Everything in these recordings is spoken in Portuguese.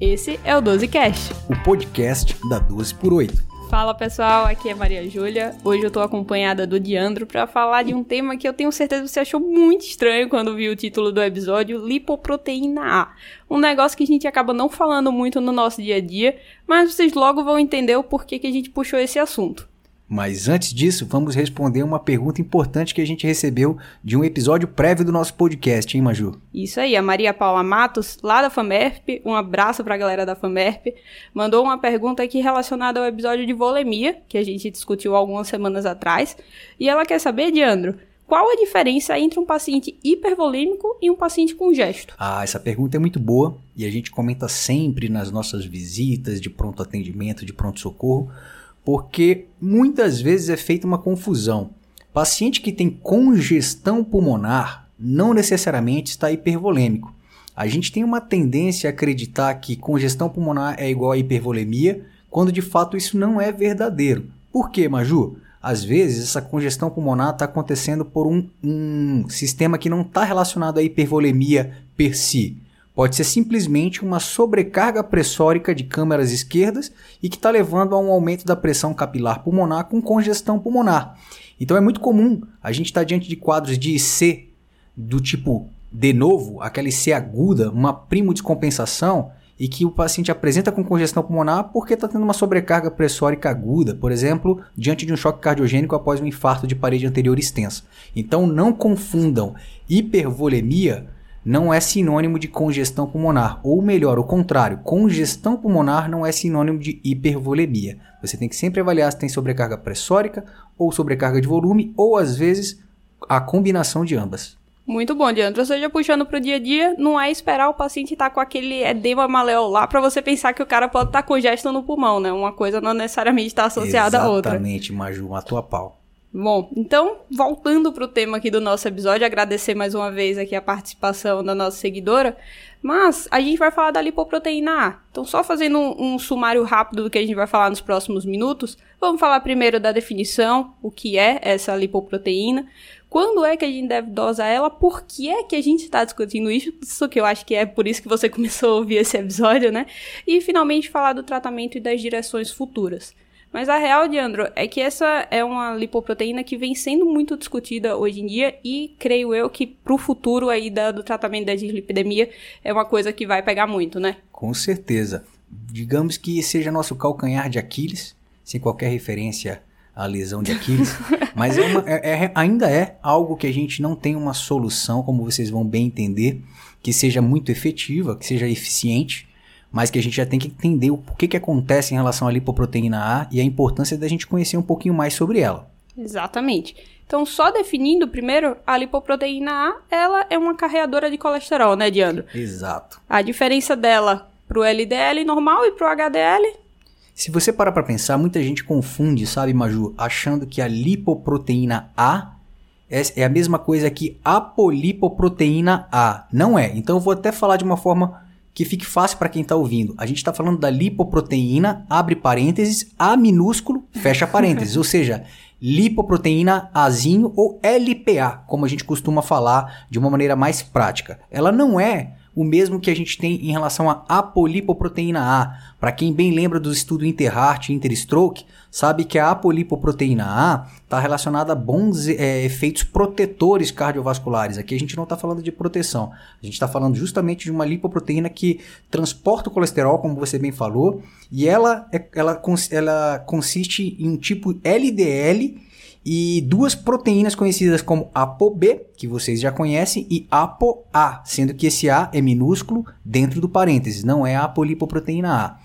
Esse é o 12Cast, o podcast da 12 por 8. Fala pessoal, aqui é Maria Júlia. Hoje eu tô acompanhada do Diandro para falar de um tema que eu tenho certeza que você achou muito estranho quando viu o título do episódio, lipoproteína A. Um negócio que a gente acaba não falando muito no nosso dia a dia, mas vocês logo vão entender o porquê que a gente puxou esse assunto. Mas antes disso, vamos responder uma pergunta importante que a gente recebeu de um episódio prévio do nosso podcast, hein, Maju? Isso aí, a Maria Paula Matos, lá da FAMERP, um abraço para a galera da FAMERP, mandou uma pergunta aqui relacionada ao episódio de volemia, que a gente discutiu algumas semanas atrás, e ela quer saber, Diandro, qual a diferença entre um paciente hipervolêmico e um paciente com gesto? Ah, essa pergunta é muito boa e a gente comenta sempre nas nossas visitas de pronto atendimento, de pronto socorro, porque muitas vezes é feita uma confusão. Paciente que tem congestão pulmonar não necessariamente está hipervolêmico. A gente tem uma tendência a acreditar que congestão pulmonar é igual a hipervolemia, quando de fato isso não é verdadeiro. Por quê, Maju? Às vezes essa congestão pulmonar está acontecendo por um, um sistema que não está relacionado à hipervolemia per si Pode ser simplesmente uma sobrecarga pressórica de câmaras esquerdas e que está levando a um aumento da pressão capilar pulmonar com congestão pulmonar. Então é muito comum a gente estar tá diante de quadros de IC do tipo de novo, aquela IC aguda, uma primo descompensação, e que o paciente apresenta com congestão pulmonar porque está tendo uma sobrecarga pressórica aguda, por exemplo, diante de um choque cardiogênico após um infarto de parede anterior extensa. Então não confundam hipervolemia não é sinônimo de congestão pulmonar, ou melhor, o contrário, congestão pulmonar não é sinônimo de hipervolemia. Você tem que sempre avaliar se tem sobrecarga pressórica ou sobrecarga de volume, ou às vezes a combinação de ambas. Muito bom, Diandro. Ou seja, puxando para o dia a dia, não é esperar o paciente estar tá com aquele edema maleolar para você pensar que o cara pode estar tá com gesto no pulmão, né? Uma coisa não necessariamente está associada Exatamente, à outra. Exatamente, Maju, a tua pau. Bom, então, voltando para o tema aqui do nosso episódio, agradecer mais uma vez aqui a participação da nossa seguidora, mas a gente vai falar da lipoproteína A. Então, só fazendo um, um, sumário rápido do que a gente vai falar nos próximos minutos, vamos falar primeiro da definição, o que é essa lipoproteína, quando é que a gente deve dosar ela, por que é que a gente está discutindo isso, isso que eu acho que é por isso que você começou a ouvir esse episódio, né? E finalmente falar do tratamento e das direções futuras. Mas a real, Diandro, é que essa é uma lipoproteína que vem sendo muito discutida hoje em dia e creio eu que pro futuro aí da, do tratamento da dislipidemia é uma coisa que vai pegar muito, né? Com certeza. Digamos que seja nosso calcanhar de Aquiles, sem qualquer referência à lesão de Aquiles, mas é uma, é, é, ainda é algo que a gente não tem uma solução, como vocês vão bem entender, que seja muito efetiva, que seja eficiente mas que a gente já tem que entender o que, que acontece em relação à lipoproteína A e a importância da gente conhecer um pouquinho mais sobre ela. Exatamente. Então, só definindo primeiro, a lipoproteína A, ela é uma carreadora de colesterol, né, Diandro? Exato. A diferença dela pro LDL normal e pro HDL? Se você parar para pensar, muita gente confunde, sabe, Maju, achando que a lipoproteína A é, é a mesma coisa que a polipoproteína A. Não é. Então, eu vou até falar de uma forma que fique fácil para quem está ouvindo. A gente está falando da lipoproteína, abre parênteses, A minúsculo, fecha parênteses. ou seja, lipoproteína Azinho ou LPA, como a gente costuma falar de uma maneira mais prática. Ela não é o mesmo que a gente tem em relação à apolipoproteína A. Para quem bem lembra do estudo Interheart e Interstroke, sabe que a apolipoproteína A está relacionada a bons é, efeitos protetores cardiovasculares. Aqui a gente não está falando de proteção, a gente está falando justamente de uma lipoproteína que transporta o colesterol, como você bem falou, e ela, é, ela, ela consiste em um tipo LDL e duas proteínas conhecidas como ApoB, que vocês já conhecem, e ApoA, sendo que esse A é minúsculo dentro do parênteses, não é a apolipoproteína A.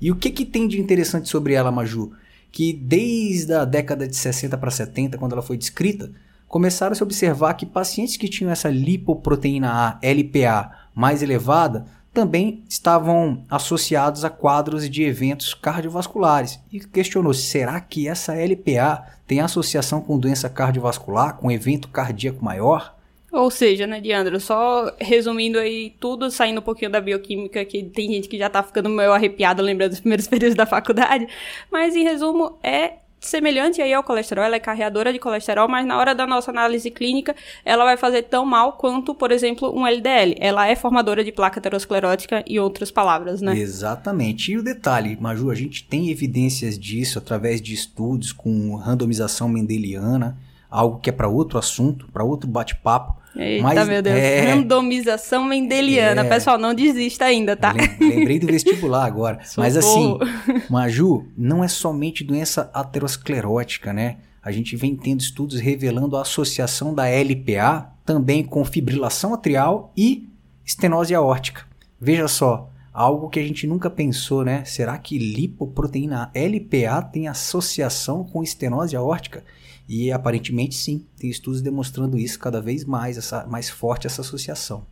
E o que, que tem de interessante sobre ela, Maju? Que desde a década de 60 para 70, quando ela foi descrita, começaram a se observar que pacientes que tinham essa lipoproteína A, LPA, mais elevada, também estavam associados a quadros de eventos cardiovasculares. E questionou: será que essa LPA tem associação com doença cardiovascular, com evento cardíaco maior? Ou seja, né, Diandro, só resumindo aí tudo, saindo um pouquinho da bioquímica, que tem gente que já tá ficando meio arrepiada lembrando dos primeiros períodos da faculdade, mas em resumo, é semelhante aí ao colesterol, ela é carreadora de colesterol, mas na hora da nossa análise clínica, ela vai fazer tão mal quanto, por exemplo, um LDL. Ela é formadora de placa aterosclerótica, em outras palavras, né? Exatamente. E o detalhe, Maju, a gente tem evidências disso através de estudos com randomização mendeliana, algo que é para outro assunto, para outro bate-papo. Eita, Mas, meu Deus. é- Randomização mendeliana. É. Pessoal, não desista ainda, tá? Lem- Lembrei do vestibular agora. Mas assim. Maju, não é somente doença aterosclerótica, né? A gente vem tendo estudos revelando a associação da LPA também com fibrilação atrial e estenose aórtica. Veja só, algo que a gente nunca pensou, né? Será que lipoproteína LPA tem associação com estenose aórtica? E aparentemente sim, tem estudos demonstrando isso cada vez mais, essa, mais forte essa associação.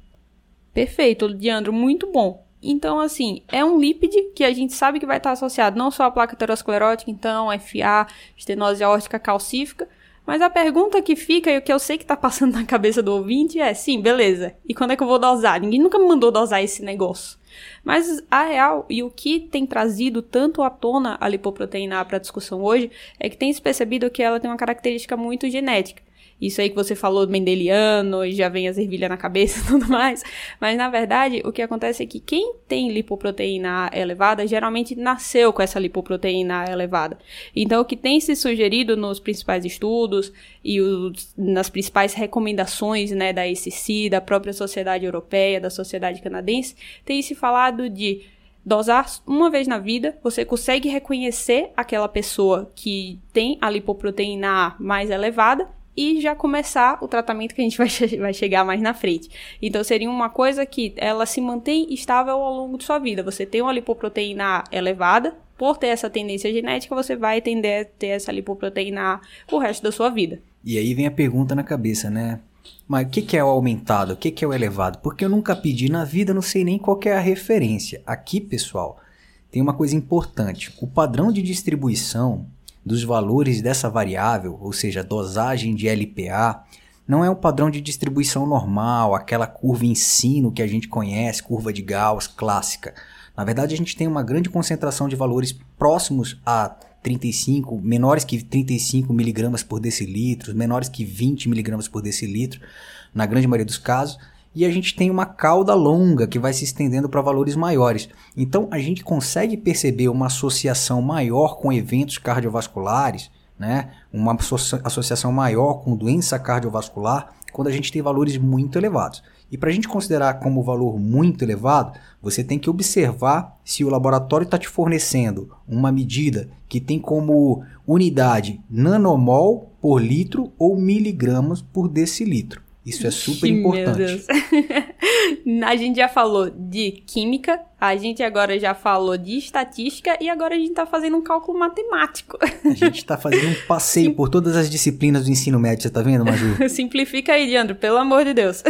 Perfeito, Leandro, muito bom. Então, assim, é um lípide que a gente sabe que vai estar associado não só à placa aterosclerótica, então, FA, estenose aórtica calcífica, mas a pergunta que fica e o que eu sei que tá passando na cabeça do ouvinte é, sim, beleza, e quando é que eu vou dosar? Ninguém nunca me mandou dosar esse negócio. Mas a real e o que tem trazido tanto à tona a lipoproteína A para discussão hoje é que tem se percebido que ela tem uma característica muito genética. Isso aí que você falou mendeliano, e já vem as ervilhas na cabeça e tudo mais. Mas na verdade, o que acontece é que quem tem lipoproteína A elevada geralmente nasceu com essa lipoproteína A elevada. Então, o que tem se sugerido nos principais estudos e nas principais recomendações né, da ECC, da própria Sociedade Europeia, da Sociedade Canadense, tem se falado de dosar uma vez na vida, você consegue reconhecer aquela pessoa que tem a lipoproteína A mais elevada e já começar o tratamento que a gente vai, che- vai chegar mais na frente. Então seria uma coisa que ela se mantém estável ao longo de sua vida. Você tem uma lipoproteína elevada, por ter essa tendência genética, você vai tender a ter essa lipoproteína o resto da sua vida. E aí vem a pergunta na cabeça, né? Mas o que, que é o aumentado? O que, que é o elevado? Porque eu nunca pedi na vida, não sei nem qual é a referência. Aqui, pessoal, tem uma coisa importante. O padrão de distribuição dos valores dessa variável, ou seja, dosagem de LPA, não é um padrão de distribuição normal, aquela curva em sino que a gente conhece, curva de Gauss clássica. Na verdade, a gente tem uma grande concentração de valores próximos a 35, menores que 35 miligramas por decilitro, menores que 20 miligramas por decilitro, na grande maioria dos casos, e a gente tem uma cauda longa que vai se estendendo para valores maiores. Então a gente consegue perceber uma associação maior com eventos cardiovasculares, né? uma associa- associação maior com doença cardiovascular, quando a gente tem valores muito elevados. E para a gente considerar como valor muito elevado, você tem que observar se o laboratório está te fornecendo uma medida que tem como unidade nanomol por litro ou miligramas por decilitro. Isso é super importante. A gente já falou de química, a gente agora já falou de estatística e agora a gente tá fazendo um cálculo matemático. A gente está fazendo um passeio por todas as disciplinas do ensino médio, você tá vendo, Maju? Simplifica aí, Leandro, pelo amor de Deus.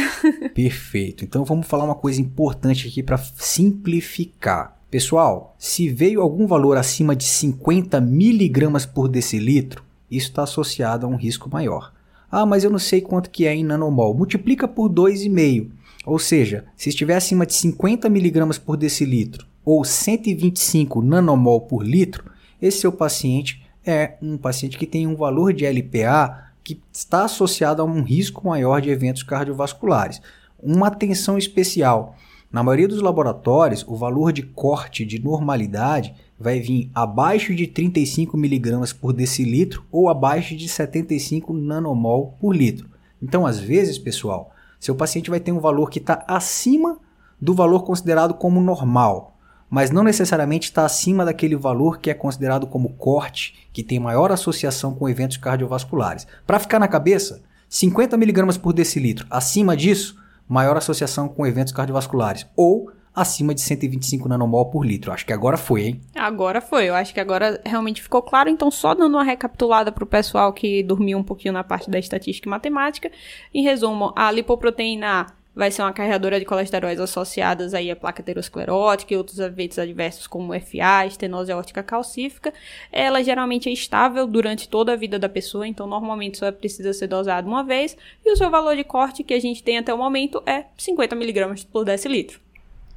Perfeito. Então vamos falar uma coisa importante aqui para simplificar. Pessoal, se veio algum valor acima de 50 miligramas por decilitro, isso está associado a um risco maior. Ah, mas eu não sei quanto que é em nanomol. Multiplica por 2,5. Ou seja, se estiver acima de 50 miligramas por decilitro ou 125 nanomol por litro, esse seu paciente é um paciente que tem um valor de LPA que está associado a um risco maior de eventos cardiovasculares. Uma atenção especial. Na maioria dos laboratórios, o valor de corte de normalidade vai vir abaixo de 35 miligramas por decilitro ou abaixo de 75 nanomol por litro. Então, às vezes, pessoal, seu paciente vai ter um valor que está acima do valor considerado como normal, mas não necessariamente está acima daquele valor que é considerado como corte, que tem maior associação com eventos cardiovasculares. Para ficar na cabeça, 50 miligramas por decilitro, acima disso, maior associação com eventos cardiovasculares, ou acima de 125 nanomol por litro. Acho que agora foi, hein? Agora foi, eu acho que agora realmente ficou claro. Então, só dando uma recapitulada pro pessoal que dormiu um pouquinho na parte da estatística e matemática. Em resumo, a lipoproteína A vai ser uma carreadora de colesteróis associadas aí à placa aterosclerótica e outros eventos adversos como FA, estenose aórtica calcífica. Ela geralmente é estável durante toda a vida da pessoa, então normalmente só precisa ser dosada uma vez. E o seu valor de corte que a gente tem até o momento é 50 miligramas por decilitro.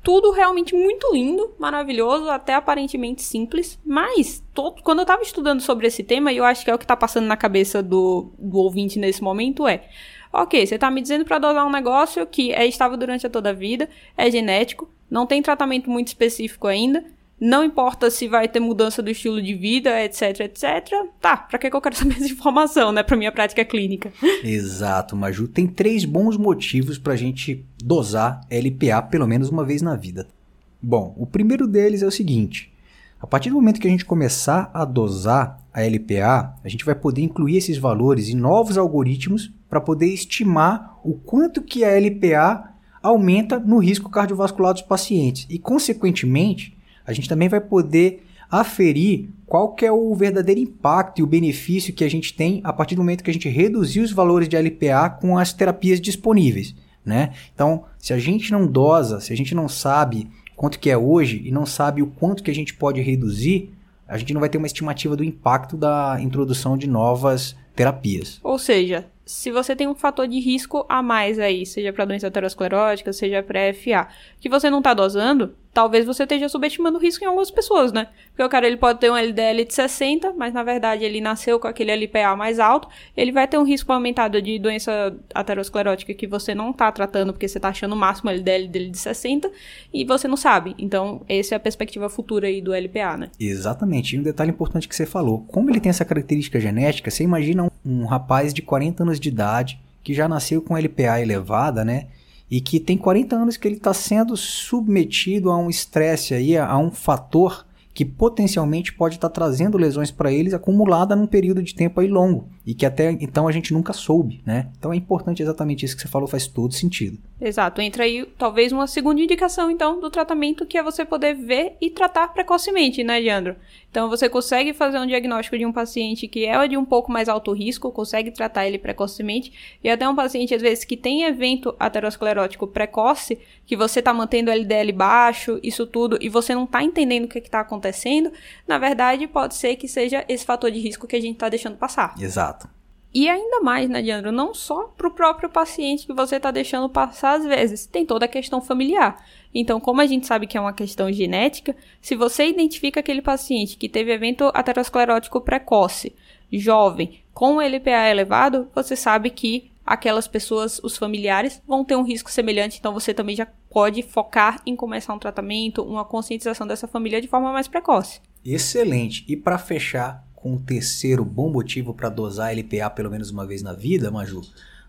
Tudo realmente muito lindo, maravilhoso, até aparentemente simples, mas todo, quando eu tava estudando sobre esse tema, e eu acho que é o que tá passando na cabeça do, do ouvinte nesse momento, é Ok, você está me dizendo para dosar um negócio que é estável durante a toda a vida, é genético, não tem tratamento muito específico ainda, não importa se vai ter mudança do estilo de vida, etc, etc. Tá, pra que, eu quero saber essa informação, né, pra minha prática clínica? Exato, Maju. Tem três bons motivos pra gente dosar LPA pelo menos uma vez na vida. Bom, o primeiro deles é o seguinte: a partir do momento que a gente começar a dosar a LPA, a gente vai poder incluir esses valores em novos algoritmos para poder estimar o quanto que a LPA aumenta no risco cardiovascular dos pacientes e, consequentemente, a gente também vai poder aferir qual que é o verdadeiro impacto e o benefício que a gente tem a partir do momento que a gente reduzir os valores de LPA com as terapias disponíveis, né? Então, se a gente não dosa, se a gente não sabe quanto que é hoje e não sabe o quanto que a gente pode reduzir, a gente não vai ter uma estimativa do impacto da introdução de novas terapias. Ou seja, se você tem um fator de risco a mais aí, seja para doença aterosclerótica, seja para FA, que você não está dosando, talvez você esteja subestimando o risco em algumas pessoas, né? Porque o cara ele pode ter um LDL de 60, mas na verdade ele nasceu com aquele LPA mais alto, ele vai ter um risco aumentado de doença aterosclerótica que você não está tratando porque você está achando o máximo LDL dele de 60 e você não sabe. Então, essa é a perspectiva futura aí do LPA, né? Exatamente. E um detalhe importante que você falou, como ele tem essa característica genética, você imagina um, um rapaz de 40 anos de idade que já nasceu com LPA elevada, né? E que tem 40 anos que ele está sendo submetido a um estresse aí, a um fator que potencialmente pode estar tá trazendo lesões para eles acumulada num período de tempo aí longo e que até então a gente nunca soube, né? Então é importante exatamente isso que você falou, faz todo sentido. Exato, entra aí talvez uma segunda indicação então do tratamento que é você poder ver e tratar precocemente, né, Leandro? Então você consegue fazer um diagnóstico de um paciente que é de um pouco mais alto risco, consegue tratar ele precocemente, e até um paciente às vezes que tem evento aterosclerótico precoce, que você está mantendo o LDL baixo, isso tudo, e você não está entendendo o que está acontecendo, na verdade pode ser que seja esse fator de risco que a gente está deixando passar. Exato. E ainda mais, né, Leandro? Não só para o próprio paciente que você está deixando passar às vezes, tem toda a questão familiar. Então, como a gente sabe que é uma questão genética, se você identifica aquele paciente que teve evento aterosclerótico precoce, jovem, com LPA elevado, você sabe que aquelas pessoas, os familiares, vão ter um risco semelhante, então você também já pode focar em começar um tratamento, uma conscientização dessa família de forma mais precoce. Excelente. E para fechar, com um terceiro bom motivo para dosar LPA pelo menos uma vez na vida, Maju,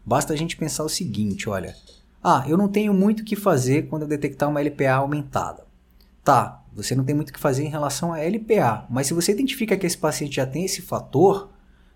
basta a gente pensar o seguinte, olha. Ah, eu não tenho muito o que fazer quando eu detectar uma LPA aumentada. Tá, você não tem muito o que fazer em relação a LPA, mas se você identifica que esse paciente já tem esse fator,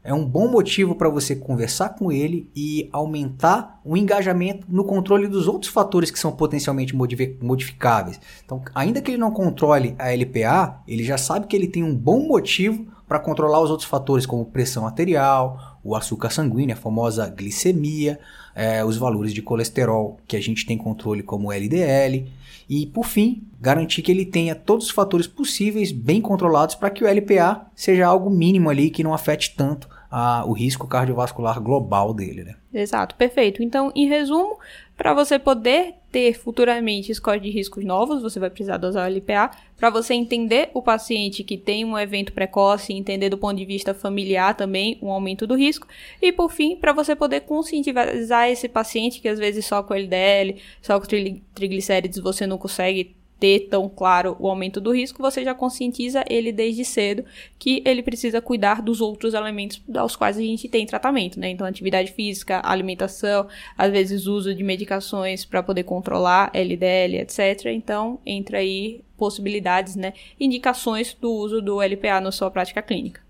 é um bom motivo para você conversar com ele e aumentar o engajamento no controle dos outros fatores que são potencialmente modificáveis. Então, ainda que ele não controle a LPA, ele já sabe que ele tem um bom motivo para controlar os outros fatores como pressão arterial, o açúcar sanguíneo, a famosa glicemia, é, os valores de colesterol que a gente tem controle como LDL e, por fim, garantir que ele tenha todos os fatores possíveis bem controlados para que o LPA seja algo mínimo ali que não afete tanto a, o risco cardiovascular global dele, né? Exato, perfeito. Então, em resumo, para você poder ter futuramente scores de riscos novos, você vai precisar dosar o LPA. Para você entender o paciente que tem um evento precoce, entender do ponto de vista familiar também um aumento do risco. E por fim, para você poder conscientizar esse paciente que às vezes só com LDL, só com triglicérides você não consegue ter tão claro o aumento do risco, você já conscientiza ele desde cedo que ele precisa cuidar dos outros elementos aos quais a gente tem tratamento, né? Então, atividade física, alimentação, às vezes uso de medicações para poder controlar LDL, etc. Então, entra aí possibilidades, né? Indicações do uso do LPA na sua prática clínica.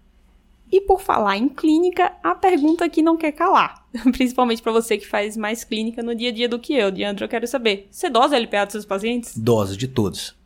E por falar em clínica, a pergunta que não quer calar, principalmente para você que faz mais clínica no dia a dia do que eu, Diandro, eu quero saber, você dosa LPA dos seus pacientes? Dose de todos.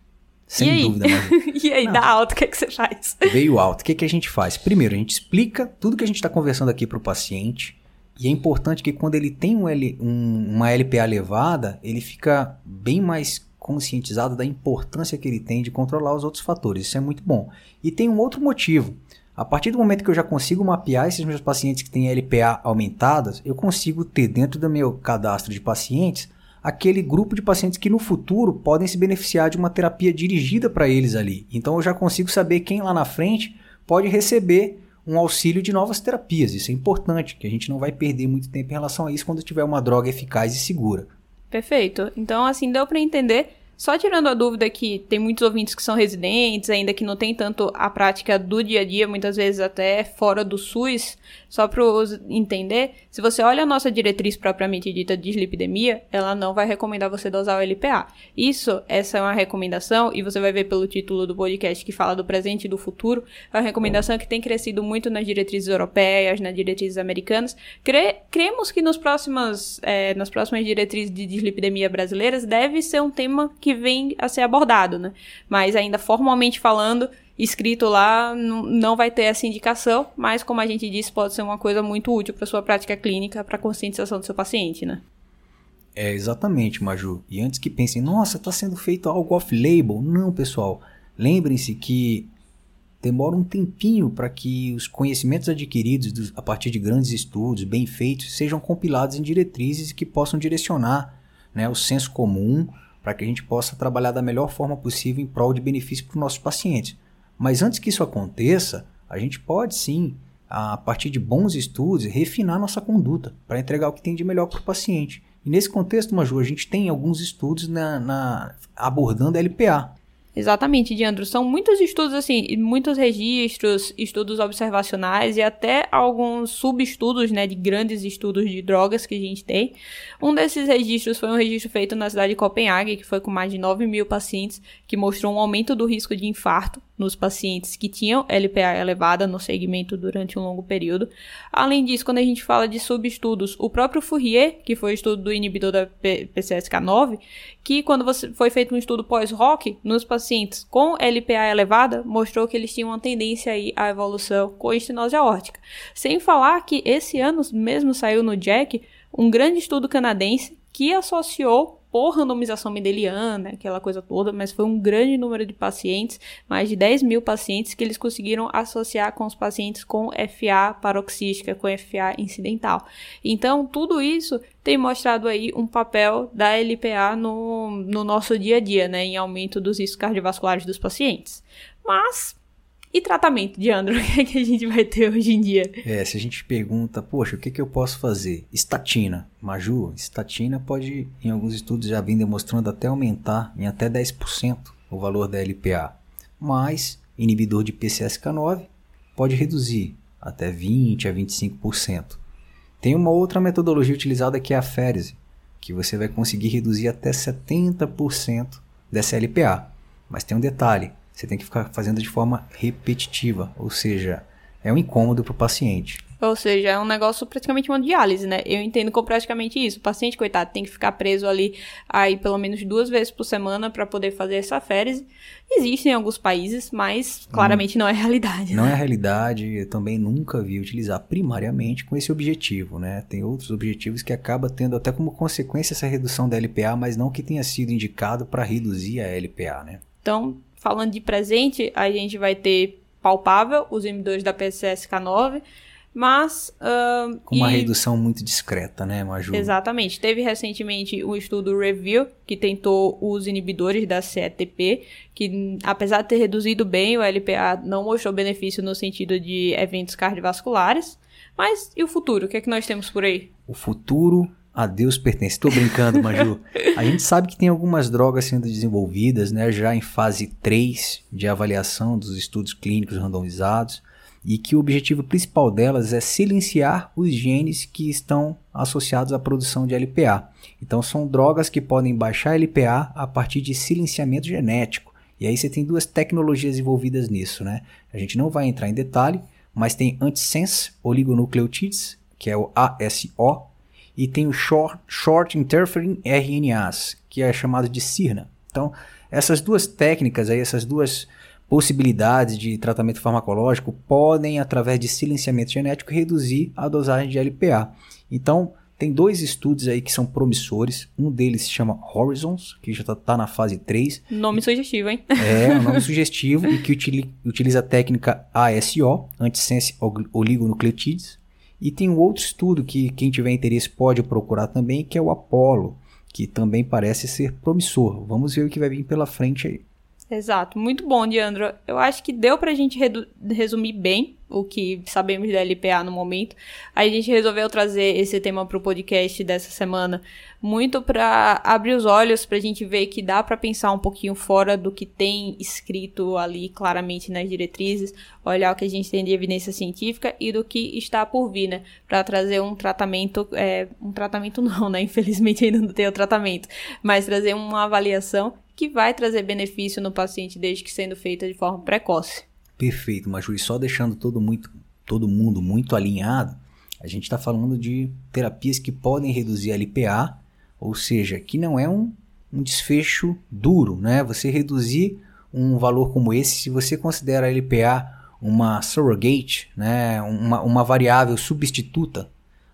Sem dúvida, mas... e aí, não. dá alto, o que, é que você faz? Veio alto, o que, é que a gente faz? Primeiro, a gente explica tudo que a gente está conversando aqui para o paciente, e é importante que quando ele tem um L, um, uma LPA elevada, ele fica bem mais conscientizado da importância que ele tem de controlar os outros fatores. Isso é muito bom. E tem um outro motivo. A partir do momento que eu já consigo mapear esses meus pacientes que têm LPA aumentadas, eu consigo ter dentro do meu cadastro de pacientes aquele grupo de pacientes que no futuro podem se beneficiar de uma terapia dirigida para eles ali. Então eu já consigo saber quem lá na frente pode receber um auxílio de novas terapias. Isso é importante, que a gente não vai perder muito tempo em relação a isso quando tiver uma droga eficaz e segura. Perfeito. Então, assim, deu para entender só tirando a dúvida que tem muitos ouvintes que são residentes, ainda que não tem tanto a prática do dia a dia, muitas vezes até fora do SUS, só para entender, se você olha a nossa diretriz propriamente dita de dislipidemia, ela não vai recomendar você dosar o LPA. Isso, essa é uma recomendação, e você vai ver pelo título do podcast que fala do presente e do futuro, é uma recomendação que tem crescido muito nas diretrizes europeias, nas diretrizes americanas. Cre cremos que nos próximos, é, nas próximas diretrizes de dislipidemia brasileiras deve ser um tema que vem a ser abordado, né? Mas ainda formalmente falando, escrito lá, não vai ter essa indicação, mas como a gente disse, pode ser uma coisa muito útil para sua prática clínica, para a conscientização do seu paciente, né? É, exatamente, Maju. E antes que pensem, nossa, está sendo feito algo off-label. Não, pessoal. Lembrem-se que demora um tempinho para que os conhecimentos adquiridos a partir de grandes estudos, bem feitos, sejam compilados em diretrizes que possam direcionar né, o senso comum para que a gente possa trabalhar da melhor forma possível em prol de benefício para os nossos pacientes. Mas antes que isso aconteça, a gente pode sim, a partir de bons estudos, refinar nossa conduta para entregar o que tem de melhor para o paciente. E nesse contexto, Maju, a gente tem alguns estudos na, na abordando a LPA, Exatamente, Diandro. São muitos estudos, assim, muitos registros, estudos observacionais e até alguns subestudos, né, de grandes estudos de drogas que a gente tem. Um desses registros foi um registro feito na cidade de Copenhague, que foi com mais de 9 mil pacientes, que mostrou um aumento do risco de infarto nos pacientes que tinham LPA elevada no segmento durante um longo período. Além disso, quando a gente fala de subestudos, o próprio Fourier, que foi o estudo do inibidor da PCSK9, que quando você, foi feito um estudo pós-ROC nos pacientes com LPA elevada, mostrou que eles tinham uma tendência aí à evolução com estenose aórtica. Sem falar que esse ano mesmo saiu no JACC um grande estudo canadense que associou por randomização mendeliana, aquela coisa toda, mas foi um grande número de pacientes, mais de 10 mil pacientes, que eles conseguiram associar com os pacientes com FA paroxística, com FA incidental. Então, tudo isso tem mostrado aí um papel da LPA no, no nosso dia a dia, né, em aumento dos riscos cardiovasculares dos pacientes. Mas e tratamento, Diandro? O que, é que a gente vai ter hoje em dia? É, se a gente pergunta, poxa, o que, que eu posso fazer? Estatina. Maju, estatina pode, em alguns estudos, já vem demonstrando até aumentar em até 10% o valor da LPA. Mas, inibidor de PCSK9 pode reduzir até 20% a 25%. Tem uma outra metodologia utilizada que é a FERES, que você vai conseguir reduzir até 70% dessa LPA. Mas tem um detalhe, você tem que ficar fazendo de forma repetitiva, ou seja, é um incômodo para o paciente. Ou seja, é um negócio praticamente uma diálise, né? Eu entendo como praticamente isso. O paciente, coitado, tem que ficar preso ali aí pelo menos duas vezes por semana para poder fazer essa férias. Existem em alguns países, mas claramente hum, não é realidade. Não né? é realidade. Eu também nunca vi utilizar primariamente com esse objetivo, né? Tem outros objetivos que acaba tendo até como consequência essa redução da LPA, mas não que tenha sido indicado para reduzir a LPA, né? Então, falando de presente, a gente vai ter palpável os emissores da PCSK9, mas... Uh, Com uma e... redução muito discreta, né, Maju? Exatamente. Teve recentemente um estudo Review, que tentou os inibidores da CETP, que apesar de ter reduzido bem, o LPA não mostrou benefício no sentido de eventos cardiovasculares. Mas e o futuro? O que é que nós temos por aí? O futuro a Deus pertence. Estou brincando, Maju. A gente sabe que tem algumas drogas sendo desenvolvidas, né, já em fase 3 de avaliação dos estudos clínicos randomizados, e que o objetivo principal delas é silenciar os genes que estão associados à produção de LPA. Então são drogas que podem baixar LPA a partir de silenciamento genético. E aí você tem duas tecnologias envolvidas nisso, né? A gente não vai entrar em detalhe, mas tem antisense oligonucleotides, que é o ASO, e tem o Short, short Interfering RNAs, que é chamado de CIRNA. Então, essas duas técnicas, aí, essas duas possibilidades de tratamento farmacológico podem, através de silenciamento genético, reduzir a dosagem de LPA. Então, tem dois estudos aí que são promissores. Um deles se chama Horizons, que já está tá na fase 3. Nome sugestivo, hein? É, um nome sugestivo e que utiliza a técnica ASO, Antisense Oligonucleotides, e tem um outro estudo que quem tiver interesse pode procurar também, que é o Apollo, que também parece ser promissor. Vamos ver o que vai vir pela frente aí. Exato, muito bom, Diandro. Eu acho que deu pra gente resumir bem o que sabemos da LPA no momento. A gente resolveu trazer esse tema pro podcast dessa semana, muito para abrir os olhos pra gente ver que dá para pensar um pouquinho fora do que tem escrito ali claramente nas diretrizes, olhar o que a gente tem de evidência científica e do que está por vir, né? Para trazer um tratamento, é, um tratamento não, né? Infelizmente ainda não tem o tratamento, mas trazer uma avaliação que vai trazer benefício no paciente desde que sendo feita de forma precoce. Perfeito, Majuri. Só deixando todo, muito, todo mundo muito alinhado, a gente está falando de terapias que podem reduzir a LPA, ou seja, que não é um, um desfecho duro, né? Você reduzir um valor como esse, se você considera a LPA uma surrogate, né? uma, uma variável substituta,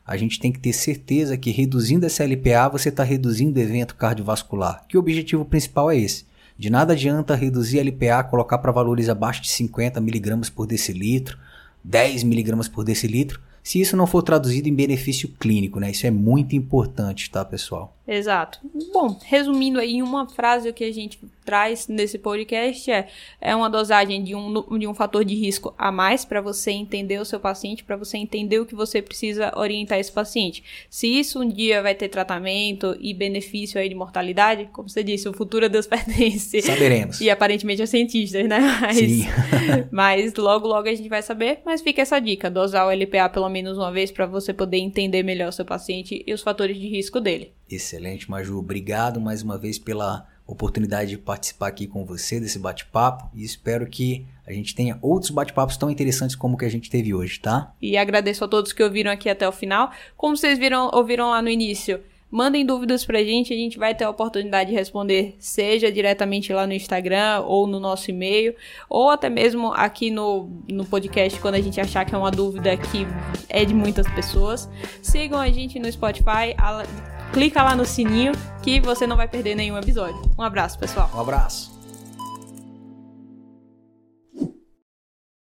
a gente tem que ter certeza que reduzindo essa LPA você está reduzindo o evento cardiovascular, que o objetivo principal é esse. De nada adianta reduzir a LPA, colocar para valores abaixo de 50 mg por decilitro, 10 mg por decilitro, se isso não for traduzido em benefício clínico, né? Isso é muito importante, tá, pessoal? Exato. Bom, resumindo aí em uma frase o que a gente traz nesse podcast é é uma dosagem de um, de um fator de risco a mais para você entender o seu paciente, para você entender o que você precisa orientar esse paciente. Se isso um dia vai ter tratamento e benefício aí de mortalidade, como você disse, o futuro a Deus pertence. Saberemos. E aparentemente é cientistas, né? Mas, Sim. mas logo logo a gente vai saber, mas fica essa dica, dosar o LPA pelo menos uma vez para você poder entender melhor o seu paciente e os fatores de risco dele. Excelente, Maju. Obrigado mais uma vez pela oportunidade de participar aqui com você desse bate-papo e espero que a gente tenha outros bate-papos tão interessantes como o que a gente teve hoje, tá? E agradeço a todos que ouviram aqui até o final. Como vocês viram, ouviram lá no início, mandem dúvidas pra gente, a gente vai ter a oportunidade de responder, seja diretamente lá no Instagram ou no nosso e-mail, ou até mesmo aqui no, no podcast quando a gente achar que é uma dúvida que é de muitas pessoas. Sigam a gente no Spotify, clica lá no sininho que você não vai perder nenhum episódio. Um abraço, pessoal. Um abraço.